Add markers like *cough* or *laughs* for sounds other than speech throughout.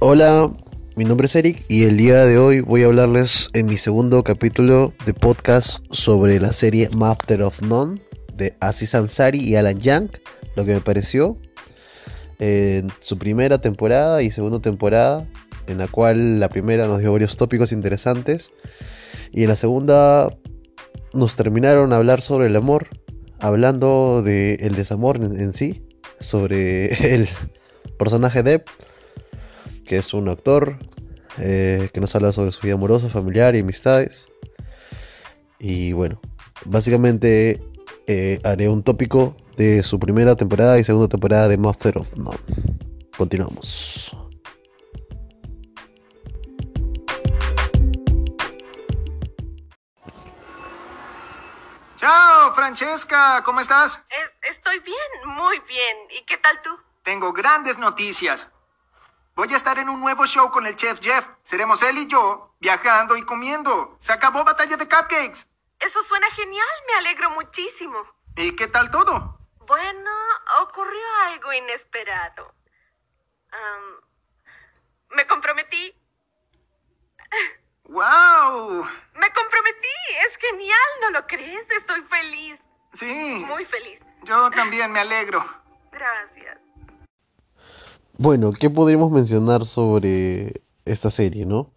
Hola, mi nombre es Eric y el día de hoy voy a hablarles en mi segundo capítulo de podcast sobre la serie Master of None de Aziz Ansari y Alan Young, lo que me pareció en su primera temporada y segunda temporada, en la cual la primera nos dio varios tópicos interesantes y en la segunda nos terminaron a hablar sobre el amor, hablando del el desamor en, en sí, sobre *laughs* el personaje Depp que es un actor eh, que nos habla sobre su vida amorosa, familiar y amistades. Y bueno, básicamente eh, haré un tópico de su primera temporada y segunda temporada de Master of None. Continuamos. Chao, Francesca, ¿cómo estás? Es- estoy bien, muy bien. ¿Y qué tal tú? Tengo grandes noticias. Voy a estar en un nuevo show con el chef Jeff. Seremos él y yo viajando y comiendo. Se acabó Batalla de Cupcakes. Eso suena genial, me alegro muchísimo. ¿Y qué tal todo? Bueno, ocurrió algo inesperado. Me comprometí. *laughs* ¡Wow! Me comprometí. Es genial, ¿no lo crees? Estoy feliz, Sí, muy feliz. yo también me alegro. Gracias. Bueno, ¿qué podríamos mencionar sobre esta serie, no?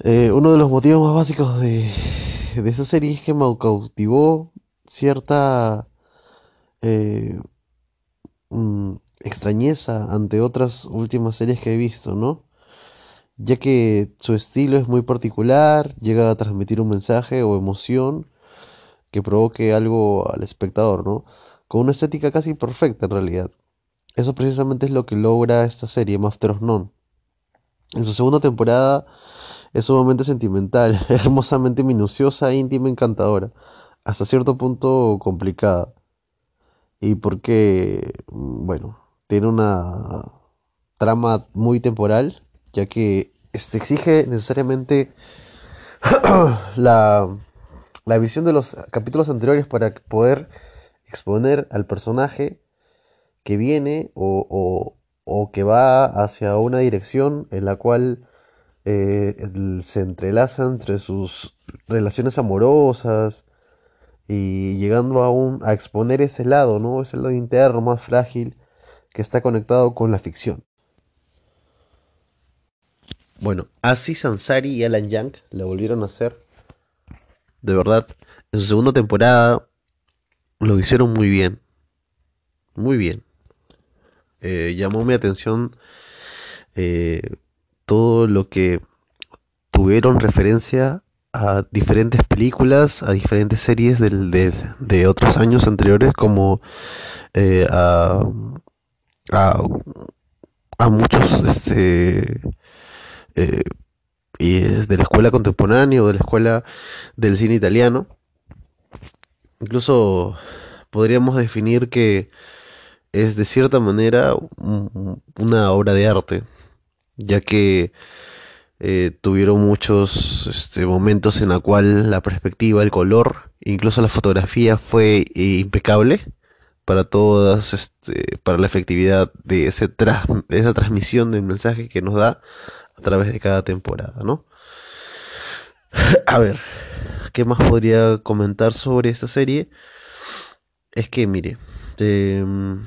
Eh, uno de los motivos más básicos de, de esta serie es que me cautivó cierta eh, mm, extrañeza ante otras últimas series que he visto, ¿no? Ya que su estilo es muy particular, llega a transmitir un mensaje o emoción que provoque algo al espectador, ¿no? Con una estética casi perfecta en realidad. Eso precisamente es lo que logra esta serie, Master of None. En su segunda temporada es sumamente sentimental, *laughs* hermosamente minuciosa, íntima, encantadora, hasta cierto punto complicada. Y porque, mm, bueno, tiene una trama muy temporal, ya que este exige necesariamente *clears throat* la, la visión de los capítulos anteriores para poder exponer al personaje que viene o, o- que va hacia una dirección en la cual eh, se entrelaza entre sus relaciones amorosas y llegando a, un, a exponer ese lado, ¿no? Ese lado interno más frágil que está conectado con la ficción. Bueno, Aziz Ansari y Alan Young la volvieron a hacer. De verdad, en su segunda temporada lo hicieron muy bien. Muy bien. Eh, llamó mi atención eh, todo lo que tuvieron referencia a diferentes películas, a diferentes series de, de otros años anteriores, como eh, a, a, a muchos este, y de la escuela contemporánea o de la escuela del cine italiano. Incluso podríamos definir que es de cierta manera un- una obra de arte, ya que eh, tuvieron muchos este, momentos en la cual la perspectiva, el color, incluso la fotografía fue eh, impecable para todas, este, para la efectividad de ese de esa transmisión del mensaje que nos da a través de cada temporada, ¿no? A ver, ¿qué más podría comentar sobre esta serie? Es que, mire, em,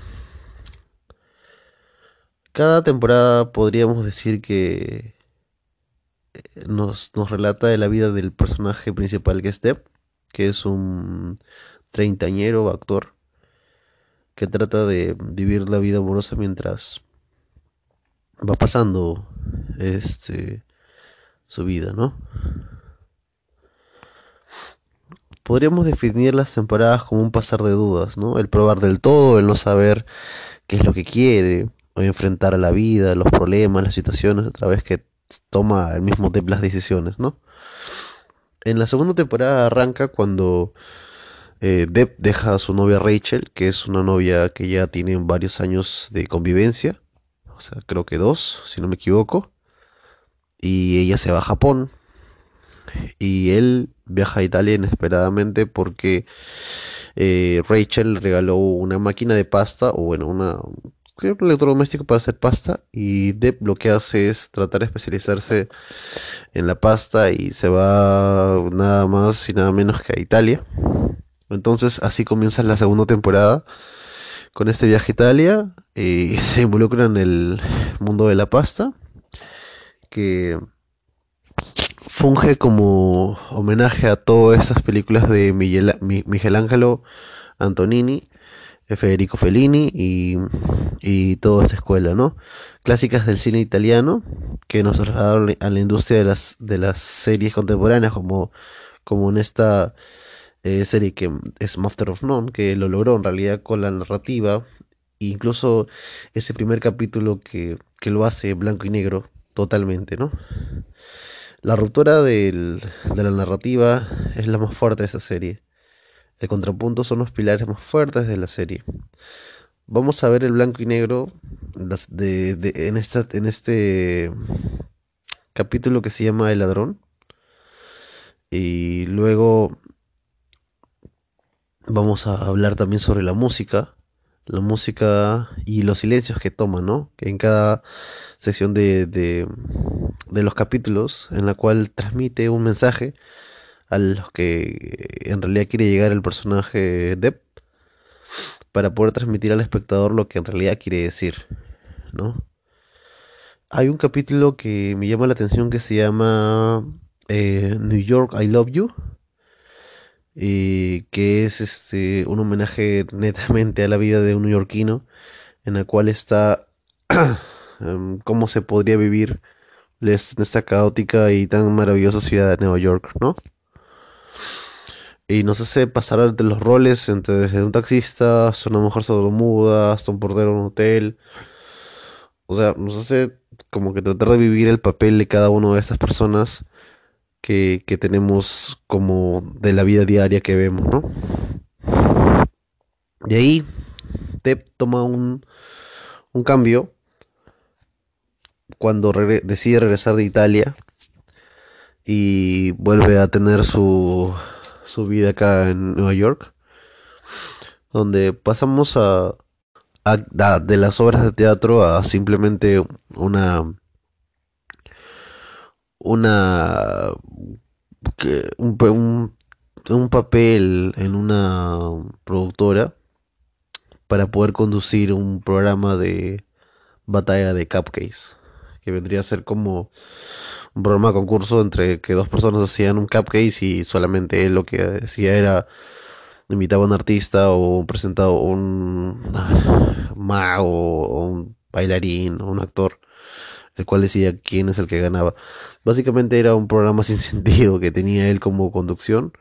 cada temporada podríamos decir que nos, nos relata de la vida del personaje principal que es Depp, que es un treintañero actor que trata de vivir la vida amorosa mientras va pasando este su vida, ¿no? Podríamos definir las temporadas como un pasar de dudas, ¿no? El probar del todo, el no saber qué es lo que quiere, enfrentar a la vida, los problemas, las situaciones, otra vez que toma el mismo Depp las decisiones, ¿no? En la segunda temporada arranca cuando eh, Depp deja a su novia Rachel, que es una novia que ya tiene varios años de convivencia, o sea, creo que dos, si no me equivoco, y ella se va a Japón, y él viaja a Italia inesperadamente porque eh, Rachel regaló una máquina de pasta, o bueno, una, un electrodoméstico para hacer pasta y Depp lo que hace es tratar de especializarse en la pasta y se va nada más y nada menos que a Italia. Entonces así comienza la segunda temporada con este viaje a Italia y *laughs* se involucra en el mundo de la pasta que funge como homenaje a todas esas películas de Miguel, Miguel Ángelo Antonini Federico Fellini y, y toda esa escuela, ¿no? Clásicas del cine italiano que nos trasladaron a la industria de las, de las series contemporáneas, como, como en esta eh, serie que es Master of None, que lo logró en realidad con la narrativa, e incluso ese primer capítulo que, que lo hace blanco y negro totalmente, ¿no? La ruptura de la narrativa es la más fuerte de esa serie. El contrapunto son los pilares más fuertes de la serie. Vamos a ver el blanco y negro en, esta, en este capítulo que se llama El ladrón. Y luego vamos a hablar también sobre la música. La música y los silencios que toma, ¿no? Que en cada sección de, de, de los capítulos, en la cual transmite un mensaje a los que en realidad quiere llegar el personaje Depp para poder transmitir al espectador lo que en realidad quiere decir, ¿no? Hay un capítulo que me llama la atención que se llama eh, New York I Love You, y que es este un homenaje *laughs* netamente a la vida de un neoyorquino, en la cual está *clears throat* em, cómo se podría vivir en esta caótica y tan maravillosa ciudad de Nueva York, ¿no? Y nos hace pasar entre los roles entre desde un taxista hasta una mujer sordomuda hasta un portero en un hotel. O sea nos hace como que tratar de vivir el papel de cada una de estas personas que, que tenemos como de la vida diaria que vemos no de ahí Tep toma un, un cambio cuando decide regresar de Italia y vuelve a tener su su vida acá en Nueva York, donde pasamos a, de las obras de teatro a simplemente una una un, papel en una productora para poder conducir un programa de batalla de cupcakes que vendría a ser como de concurso entre que dos personas hacían un cupcake y solamente él lo que decía era invitaba a un artista o un presentado un mago o un bailarín o un actor el cual decía quién es el que ganaba. Básicamente era un programa *laughs* sin sentido que tenía él como conducción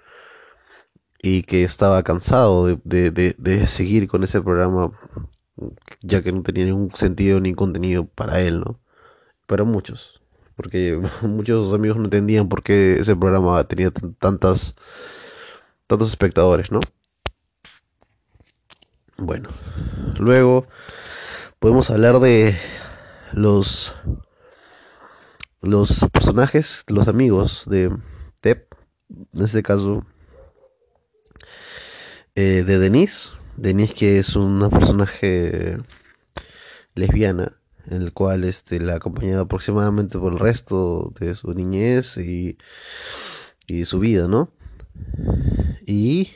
y que estaba cansado de, de, de seguir con ese programa ya que no tenía ningún sentido ni contenido para él no para muchos porque *laughs* muchos amigos no entendían por qué ese programa tenía tantas tantos espectadores, ¿no? Bueno, luego podemos hablar de los los personajes, los amigos de Tep, en este caso eh, de Denise, Denise que es una personaje lesbiana el cual este, la ha acompañado aproximadamente por el resto de su niñez y, y su vida, ¿no? Y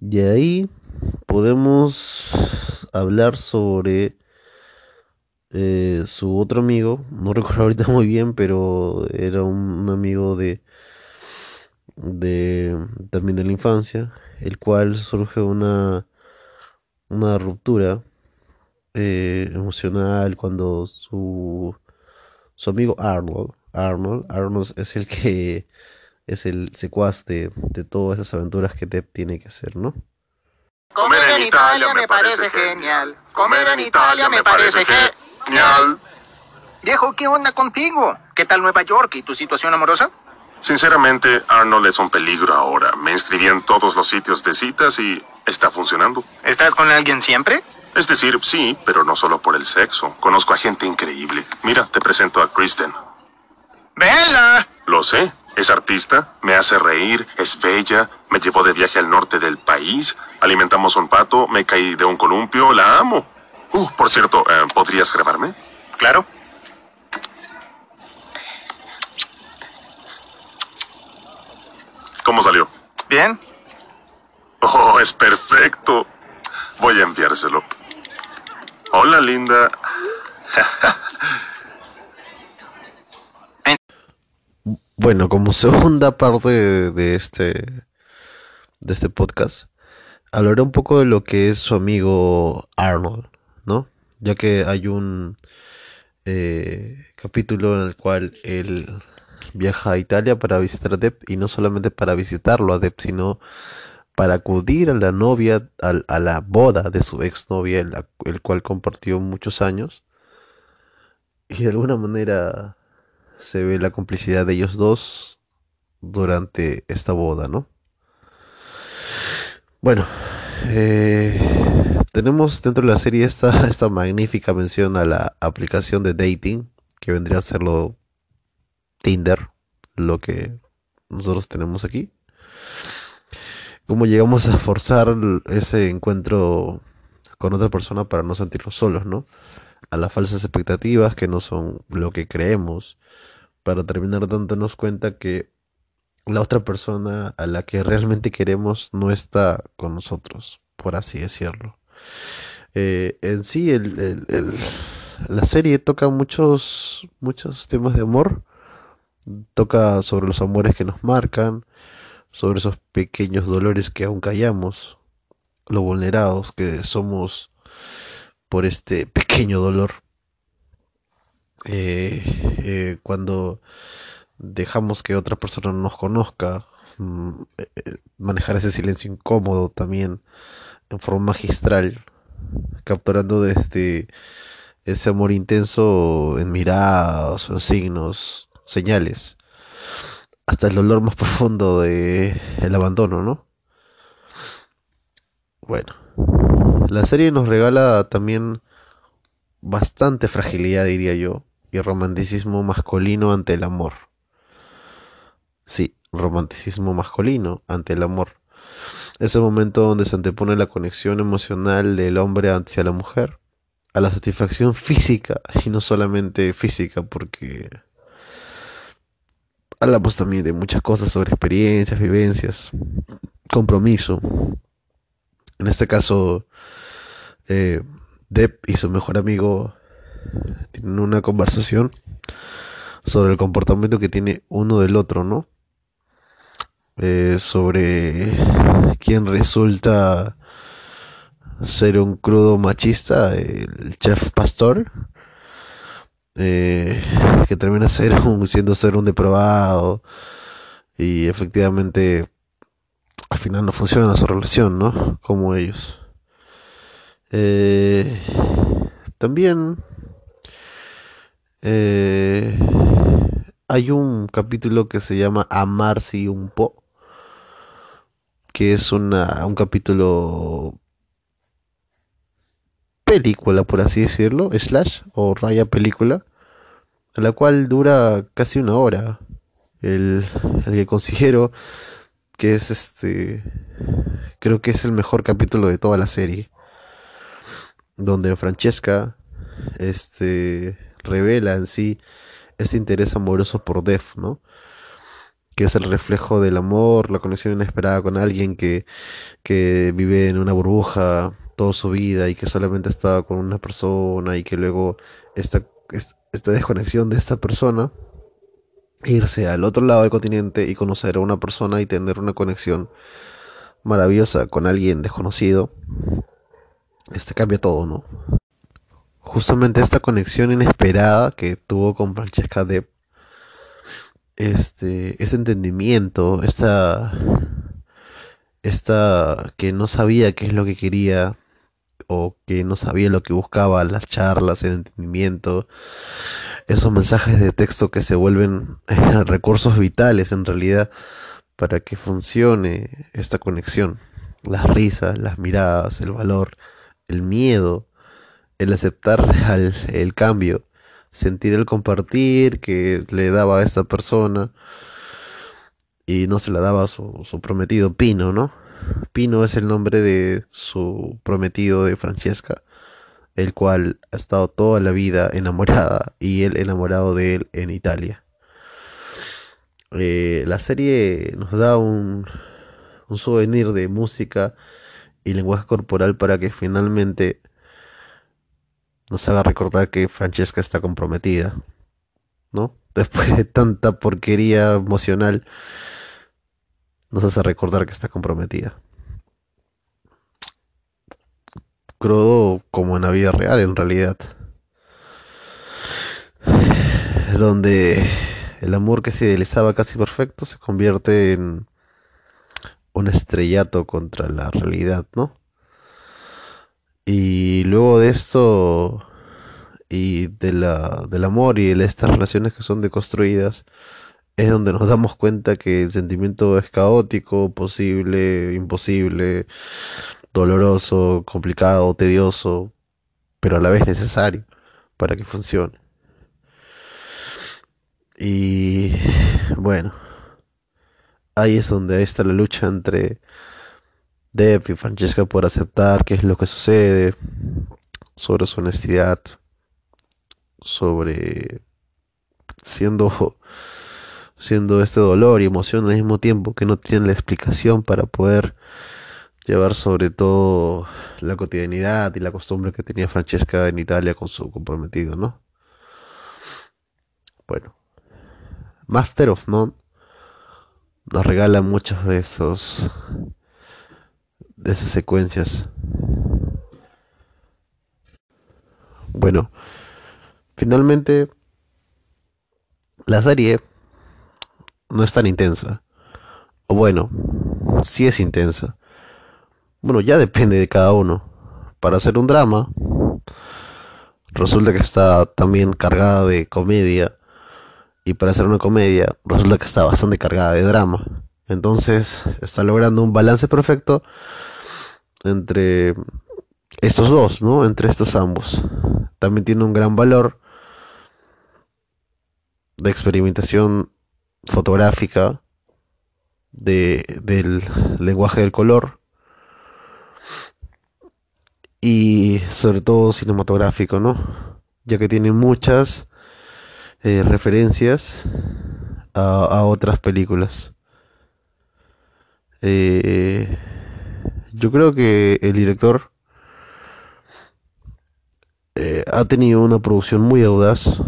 de ahí podemos hablar sobre eh, su otro amigo, no *laughs* recuerdo ahorita muy bien, pero era un, amigo de, de también de la infancia, el cual surge una una ruptura eh, emocional cuando su, su amigo Arnold, Arnold, Arnold es el que es el secuaz de, todas esas aventuras que Depp tiene que hacer, ¿no? Comer en Italia me parece genial. Comer en Italia me parece genial. Viejo, ¿qué onda contigo? ¿Qué tal Nueva York y tu situación amorosa? Sinceramente, Arnold es un peligro ahora. Me inscribí en todos los sitios de citas y está funcionando. ¿Estás con alguien siempre? Es decir, sí, pero no solo por el sexo. Conozco a gente increíble. Mira, te presento a Kristen. ¡Bella! Lo sé. Es artista, me hace reír, es bella, me llevó de viaje al norte del país, alimentamos un pato, me caí de un columpio, la amo. Uh, por cierto, eh, ¿podrías grabarme? Claro. ¿Cómo salió? Bien. Oh, es perfecto. Voy a enviárselo. Hola, linda. Bueno, como segunda parte de, este de este podcast, hablaré un poco de lo que es su amigo Arnold, ¿no? Ya que hay un eh, capítulo en el cual él viaja a Italia para visitar a Depp y no solamente para visitarlo a Depp, sino para acudir a la novia, a, la boda de su exnovia, el, el cual compartió muchos años. Y de alguna manera se ve la complicidad de ellos dos durante esta boda, ¿no? Bueno, eh, tenemos dentro de la serie esta, *laughs* esta magnífica mención a la aplicación de dating, que vendría a ser lo Tinder, lo que nosotros tenemos aquí. Cómo llegamos a forzar ese encuentro con otra persona para no sentirnos solos, ¿no? A las falsas expectativas que no son lo que creemos, para terminar dándonos cuenta que la otra persona a la que realmente queremos no está con nosotros, por así decirlo. Eh, en sí, el, la serie toca muchos, muchos temas de amor. Toca sobre los amores que nos marcan, sobre esos pequeños dolores que aún callamos, lo vulnerados que somos por este pequeño dolor. Eh, eh, cuando dejamos que otra persona nos conozca, mm, eh, manejar ese silencio incómodo también en forma magistral, capturando desde ese amor intenso en miradas, en signos, señales, hasta el dolor más profundo de el abandono, ¿no? Bueno, la serie nos regala también bastante fragilidad, diría yo, y romanticismo masculino ante el amor. Sí, romanticismo masculino ante el amor. Ese momento donde se antepone la conexión emocional del hombre hacia la mujer a la satisfacción física y no solamente física porque hablamos también de muchas cosas sobre experiencias, vivencias, compromiso. En este caso, eh, Depp y su mejor amigo tienen una conversación sobre el comportamiento que tiene uno del otro, ¿no? Eh, sobre quién resulta ser un crudo machista, el chef pastor, eh, que termina ser *laughs* un, siendo ser un depravado y efectivamente al final no funciona su relación, ¿no? Como ellos. Eh, también eh, hay un capítulo que se llama Amarse un po, que es una, un capítulo película, por así decirlo, slash o raya película, la cual dura casi una hora. El, el que considero que es este, creo que es el mejor capítulo de toda la serie, donde Francesca, este, revela en sí ese interés amoroso por Def, ¿no? que es el reflejo del amor, la conexión inesperada con alguien que, que vive en una burbuja toda su vida y que solamente estaba con una persona y que luego esta, esta desconexión de esta persona, irse al otro lado del continente y conocer a una persona y tener una conexión maravillosa con alguien desconocido, este cambia todo, ¿no? Justamente esta conexión inesperada que tuvo con Francesca Depp este, ese entendimiento, esta, esta que no sabía qué es lo que quería o que no sabía lo que buscaba, las charlas, el entendimiento, esos mensajes de texto que se vuelven *laughs* recursos vitales en realidad para que funcione esta conexión, las risas, las miradas, el valor, el miedo, el aceptar *laughs* el, cambio sentir el compartir que le daba a esta persona y no se la daba a su, su, prometido Pino, ¿no? Pino es el nombre de su prometido de Francesca el cual ha estado toda la vida enamorada y él enamorado de él en Italia. Eh, la serie nos da un, un souvenir de música y lenguaje corporal para que finalmente nos haga recordar que Francesca está comprometida, ¿no? *laughs* Después de tanta porquería emocional, nos hace recordar que está comprometida. Crudo como en la vida real, en realidad. *sighs* Donde el amor que se idealizaba casi perfecto se convierte en un estrellato contra la realidad, ¿no? Y luego de esto y de la, del amor y de estas relaciones que son deconstruidas, es donde nos damos cuenta que el sentimiento es caótico, posible, imposible, doloroso, complicado, tedioso, pero a la vez necesario para que funcione. Y bueno, ahí es donde está la lucha entre Deb y Francesca por aceptar qué es lo que sucede, sobre su honestidad, sobre siendo siendo este dolor y emoción al mismo tiempo que no tienen la explicación para poder llevar sobre todo la cotidianidad y la costumbre que tenía Francesca en Italia con su comprometido, ¿no? Bueno, Master of None nos regala muchos de esos de esas secuencias. Bueno, finalmente la serie no es tan intensa. O bueno, sí es intensa. Bueno, ya depende de cada uno. Para hacer un drama, resulta que está también cargada de comedia. Y para hacer una comedia, resulta que está bastante cargada de drama. Entonces, está logrando un balance perfecto entre estos dos, ¿no? Entre estos ambos. También tiene un gran valor de experimentación fotográfica de, del lenguaje del color y sobre todo cinematográfico, ¿no? Ya que tiene muchas eh, referencias a, otras películas. Eh, yo creo que el director eh, ha tenido una producción muy audaz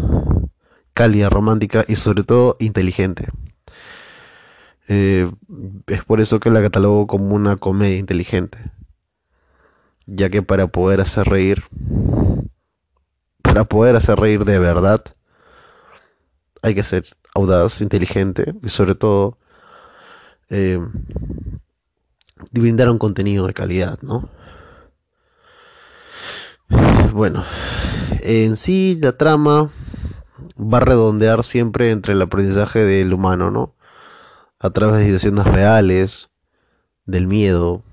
cálida, romántica y sobre todo inteligente. Eh, es por eso que la catalogo como una comedia inteligente. Ya que para poder hacer reír, para poder hacer reír de verdad, hay que ser audaz, inteligente y sobre todo eh, brindar un contenido de calidad, ¿no? Bueno, en sí la trama va a redondear siempre entre el aprendizaje del humano, ¿no? A través de situaciones reales, del miedo,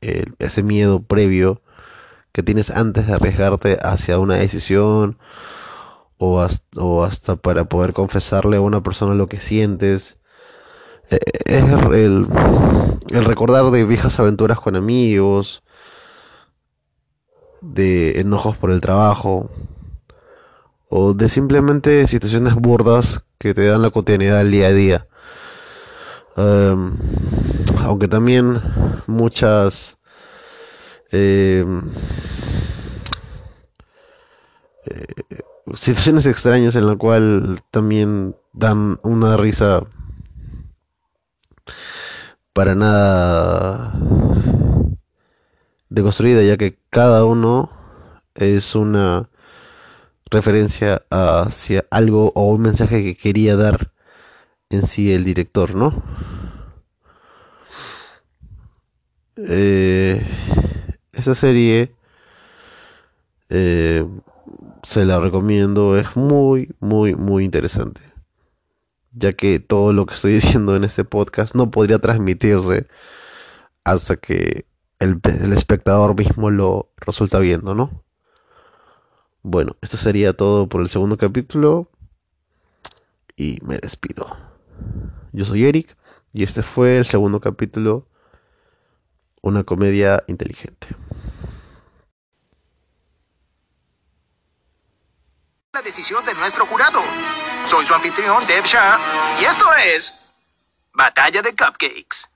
ese miedo previo que tienes antes de arriesgarte hacia una decisión o hasta, para poder confesarle a una persona lo que sientes. E, es el, el recordar de viejas aventuras con amigos, de enojos por el trabajo, o de simplemente situaciones burdas que te dan la cotidianidad del día a día. Um, aunque también muchas eh, eh, situaciones extrañas en la cual también dan una risa para nada deconstruida ya que cada uno es una referencia hacia algo o un mensaje que quería dar en sí el director, ¿no? Eh, esa serie eh, se la recomiendo, es muy, muy, muy interesante. Ya que todo lo que estoy *laughs* diciendo en este podcast no podría transmitirse hasta que el, el espectador mismo lo resulta viendo, ¿no? Bueno, esto sería todo por el segundo capítulo. Y me despido. Yo soy Eric y este fue el segundo capítulo. Una comedia inteligente. La decisión de nuestro jurado. Soy su anfitrión, Dev Shah, y esto es Batalla de Cupcakes.